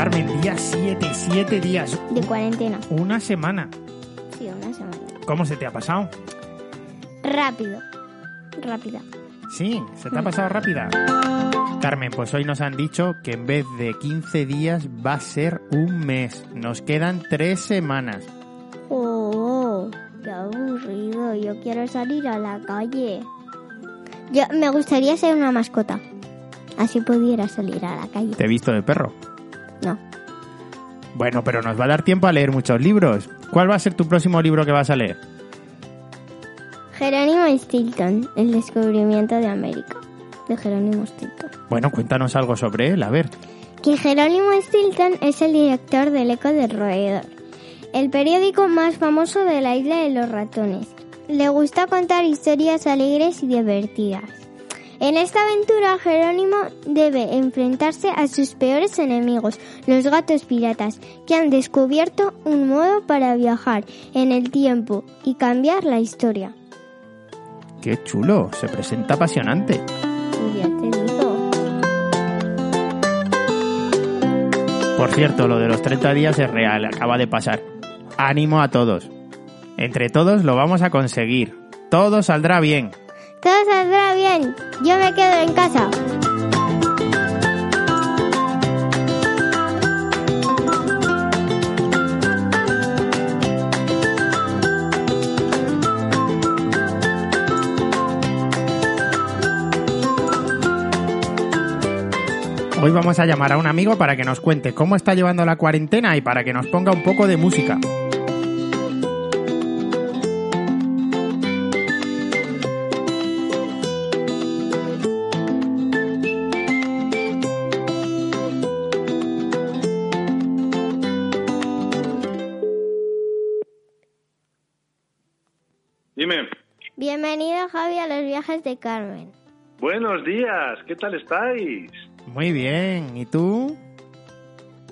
Carmen, día 7, 7 días, De cuarentena. una semana. Sí, una semana. ¿Cómo se te ha pasado? Rápido. Rápida. Sí, se te ha pasado rápida. Carmen, pues hoy nos han dicho que en vez de 15 días va a ser un mes. Nos quedan 3 semanas. Oh, qué aburrido. Yo quiero salir a la calle. Yo me gustaría ser una mascota. Así pudiera salir a la calle. Te he visto de perro. No. Bueno, pero nos va a dar tiempo a leer muchos libros. ¿Cuál va a ser tu próximo libro que vas a leer? Jerónimo Stilton, El descubrimiento de América. De Jerónimo Stilton. Bueno, cuéntanos algo sobre él, a ver. que Jerónimo Stilton es el director del Eco del Roedor, el periódico más famoso de la isla de los ratones. Le gusta contar historias alegres y divertidas. En esta aventura, Jerónimo debe enfrentarse a sus peores enemigos, los gatos piratas, que han descubierto un modo para viajar en el tiempo y cambiar la historia. Qué chulo, se presenta apasionante. Ya te digo. Por cierto, lo de los 30 días es real, acaba de pasar. Ánimo a todos. Entre todos lo vamos a conseguir. Todo saldrá bien. Todo saldrá bien. Yo me quedo en casa. Hoy vamos a llamar a un amigo para que nos cuente cómo está llevando la cuarentena y para que nos ponga un poco de música. Bienvenido Javi a los viajes de Carmen. Buenos días, ¿qué tal estáis? Muy bien, ¿y tú?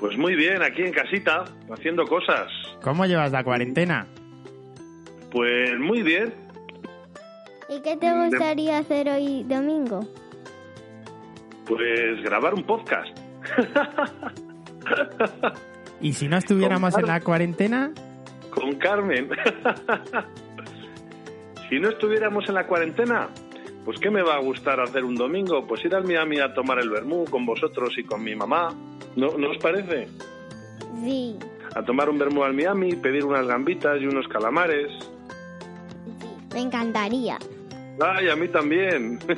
Pues muy bien, aquí en casita, haciendo cosas. ¿Cómo llevas la cuarentena? Pues muy bien. ¿Y qué te gustaría hacer hoy domingo? Pues grabar un podcast. ¿Y si no estuviéramos en la cuarentena? Con Carmen. si no estuviéramos en la cuarentena, pues ¿qué me va a gustar hacer un domingo? Pues ir al Miami a tomar el vermú con vosotros y con mi mamá. ¿No, ¿no os parece? Sí, A tomar un vermú al Miami, pedir unas gambitas y unos calamares. sí, me encantaría. Ay, a mí también.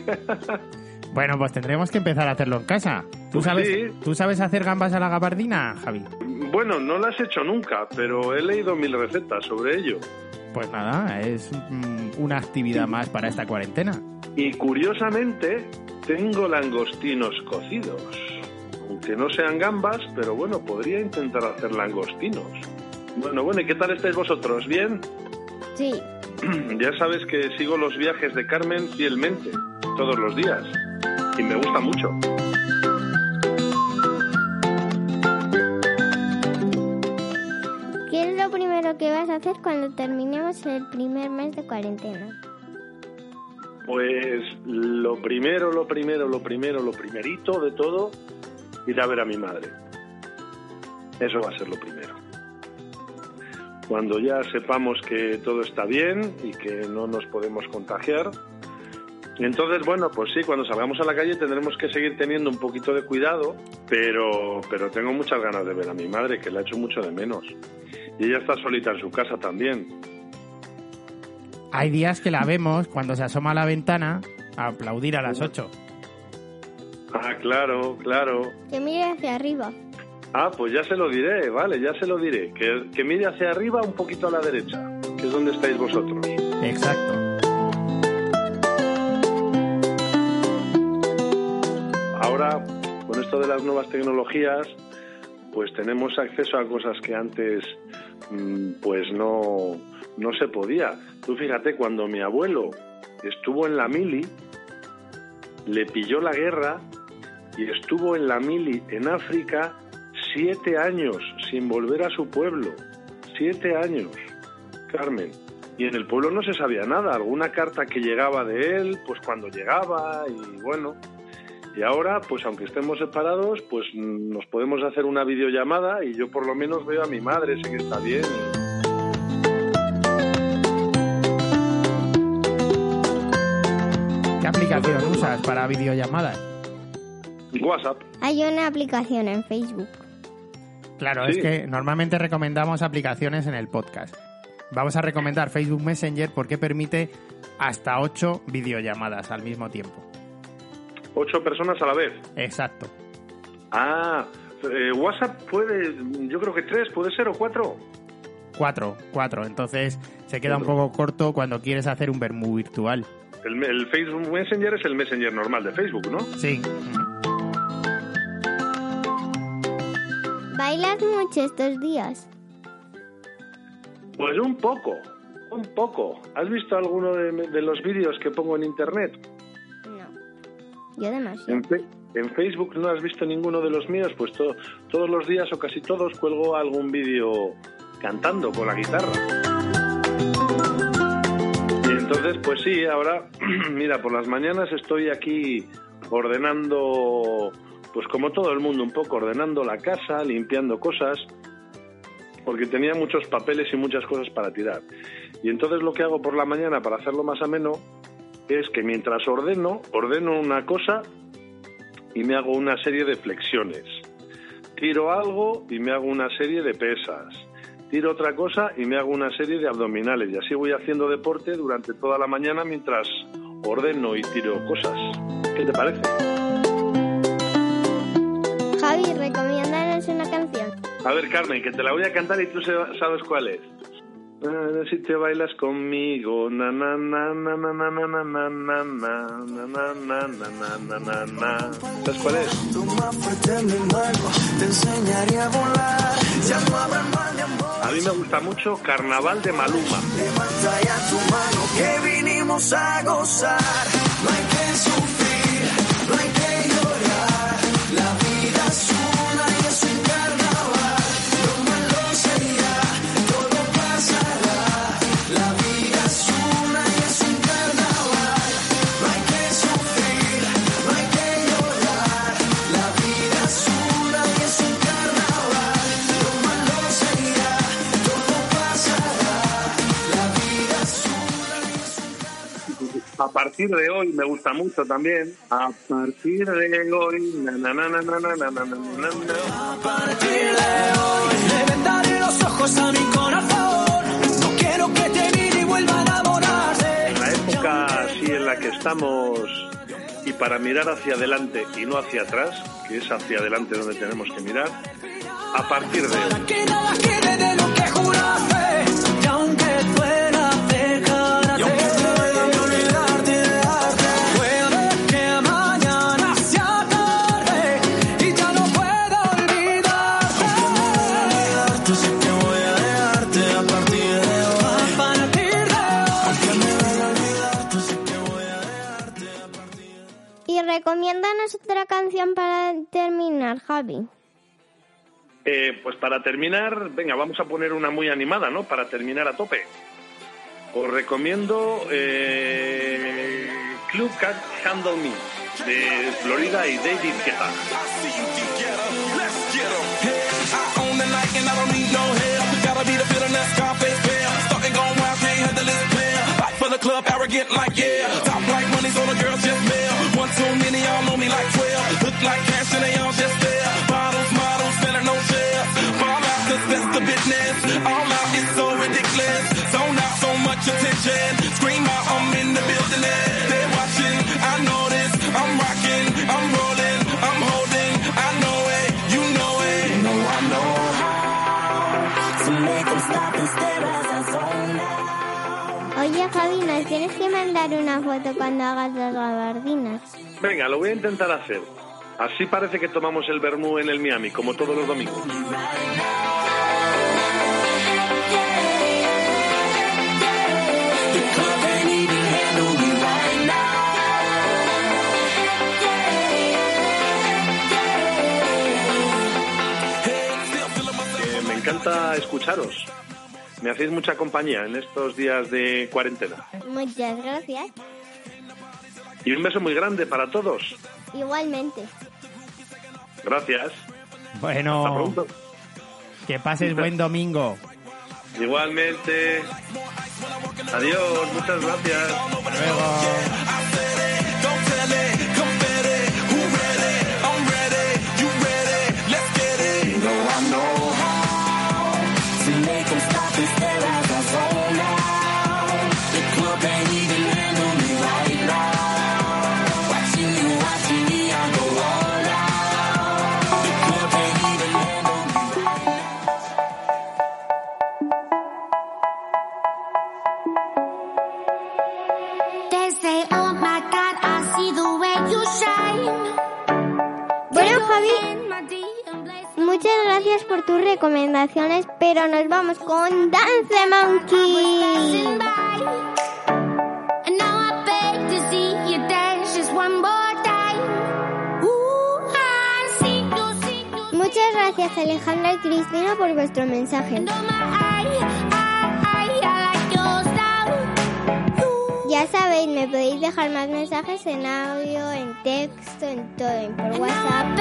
Bueno, pues tendremos que empezar a hacerlo en casa. ¿Tú Pues sabes, sí. ¿tú sabes hacer gambas a la gabardina, Javi? Bueno, no las he hecho nunca, pero he leído mil recetas sobre ello. Pues nada, es mm, una actividad más para esta cuarentena. Y curiosamente, tengo langostinos cocidos. Aunque no sean gambas, pero bueno, podría intentar hacer langostinos. Bueno, bueno, ¿y qué tal estáis vosotros? ¿Bien? Sí, Ya sabes que sigo los viajes de Carmen fielmente, todos los días. Y me gusta mucho. Vas a hacer cuando terminemos el primer mes de cuarentena? Pues lo primero, lo primero, lo primero, lo primerito de todo, ir a ver a mi madre. Eso va a ser lo primero. Cuando ya sepamos que todo está bien y que no nos podemos contagiar, entonces, bueno, pues sí, cuando salgamos a la calle tendremos que seguir teniendo un poquito de cuidado Pero, pero tengo muchas ganas de ver a mi madre, que la echo mucho de menos. Y ella está solita en su casa también. Hay días que la vemos cuando se asoma a la ventana a aplaudir a las 8. Ah, claro, claro. Que mire hacia arriba. Ah, pues ya se lo diré, vale, ya se lo diré. Que, que mire hacia arriba un poquito a la derecha, que es donde estáis vosotros. Exacto. Ahora, con esto de las nuevas tecnologías, pues tenemos acceso a cosas que antes pues no, no se podía. Tú fíjate, cuando mi abuelo estuvo en la mili, le pilló la guerra y estuvo en la mili en África siete años sin volver a su pueblo. Siete años, Carmen. Y en el pueblo no se sabía nada. Alguna carta que llegaba de él, pues cuando llegaba y bueno. Y ahora, pues aunque estemos separados, pues nos podemos hacer una videollamada y yo por lo menos veo a mi madre, sé que está bien. ¿Qué aplicación usas para videollamadas? WhatsApp. Hay una aplicación en Facebook. Claro, Sí. es que normalmente recomendamos aplicaciones en el podcast. Vamos a recomendar Facebook Messenger porque permite hasta 8 videollamadas al mismo tiempo. Ocho personas a la vez. Exacto. Ah, eh, WhatsApp puede, yo creo que tres, puede ser o cuatro. 4, 4. Entonces se queda un Cuatro. poco corto cuando quieres hacer un vermú virtual. El, el Facebook Messenger es el Messenger normal de Facebook, ¿no? Sí. ¿Bailas mucho estos días? Pues un poco, un poco. ¿Has visto alguno de, de los vídeos que pongo en internet? Yo demasiado. En Facebook no has visto ninguno de los míos, pues to- todos los días o casi todos cuelgo algún vídeo cantando con la guitarra. Y entonces, pues sí, ahora, mira, por las mañanas estoy aquí ordenando, pues como todo el mundo, un poco ordenando la casa, limpiando cosas, porque tenía muchos papeles y muchas cosas para tirar. Y entonces lo que hago por la mañana para hacerlo más ameno es que mientras ordeno, ordeno una cosa y me hago una serie de flexiones. Tiro algo y me hago una serie de pesas. Tiro otra cosa y me hago una serie de abdominales. Y así voy haciendo deporte durante toda la mañana mientras ordeno y tiro cosas. ¿Qué te parece? Javi, recomiéndanos una canción. A ver, Carmen, que te la voy a cantar y tú sabes cuál es. Ah, Si te bailas conmigo, na na na na na na na na na na na na na na na. ¿Sabes cuál es? A mí me gusta mucho Carnaval de Maluma. Levanta ya tu mano, que vinimos a gozar. No hay que sufrir, partir de hoy me gusta mucho también. A partir de hoy, na, na, na, A partir de hoy, le vendaré los ojos a mi corazón. No quiero que te y vuelva a enamorarse. La época así en la que estamos y para mirar hacia adelante y no hacia atrás, que es hacia adelante donde tenemos que mirar, a partir de hoy. Javi. Eh, pues para terminar, venga, vamos a poner una muy animada, ¿no? Para terminar a tope. Os recomiendo eh, Club Cat Handle Me de Florida y David Guetta. The like cash and they all just there. Bottles, models, better no chairs. Ball out, cause that's the business. All out is so ridiculous. Zone out so much attention. Scream out, I'm in the building. And they're watching, I know this. I'm rocking, I'm rolling, I'm holding. I know it, you know it. You know I know how to make them stop and stare as I zone out. Oye, Javi, ¿nos tienes que mandar una foto cuando hagas las gabardinas? Venga, lo voy a intentar hacer. Así parece que tomamos el Bernú en el Miami, como todos los domingos. Eh, me encanta escucharos. Me hacéis mucha compañía en estos días de cuarentena. Muchas gracias. Y un beso muy grande para todos. Igualmente. Gracias. Bueno. Que pases buen domingo. Igualmente. Adiós, muchas gracias. Hasta. gracias por tus recomendaciones, pero nos vamos con Dance Monkey. Muchas gracias Alejandra y Cristina por vuestro mensaje. Ya sabéis, me podéis dejar más mensajes en audio, en texto, en todo, en por WhatsApp.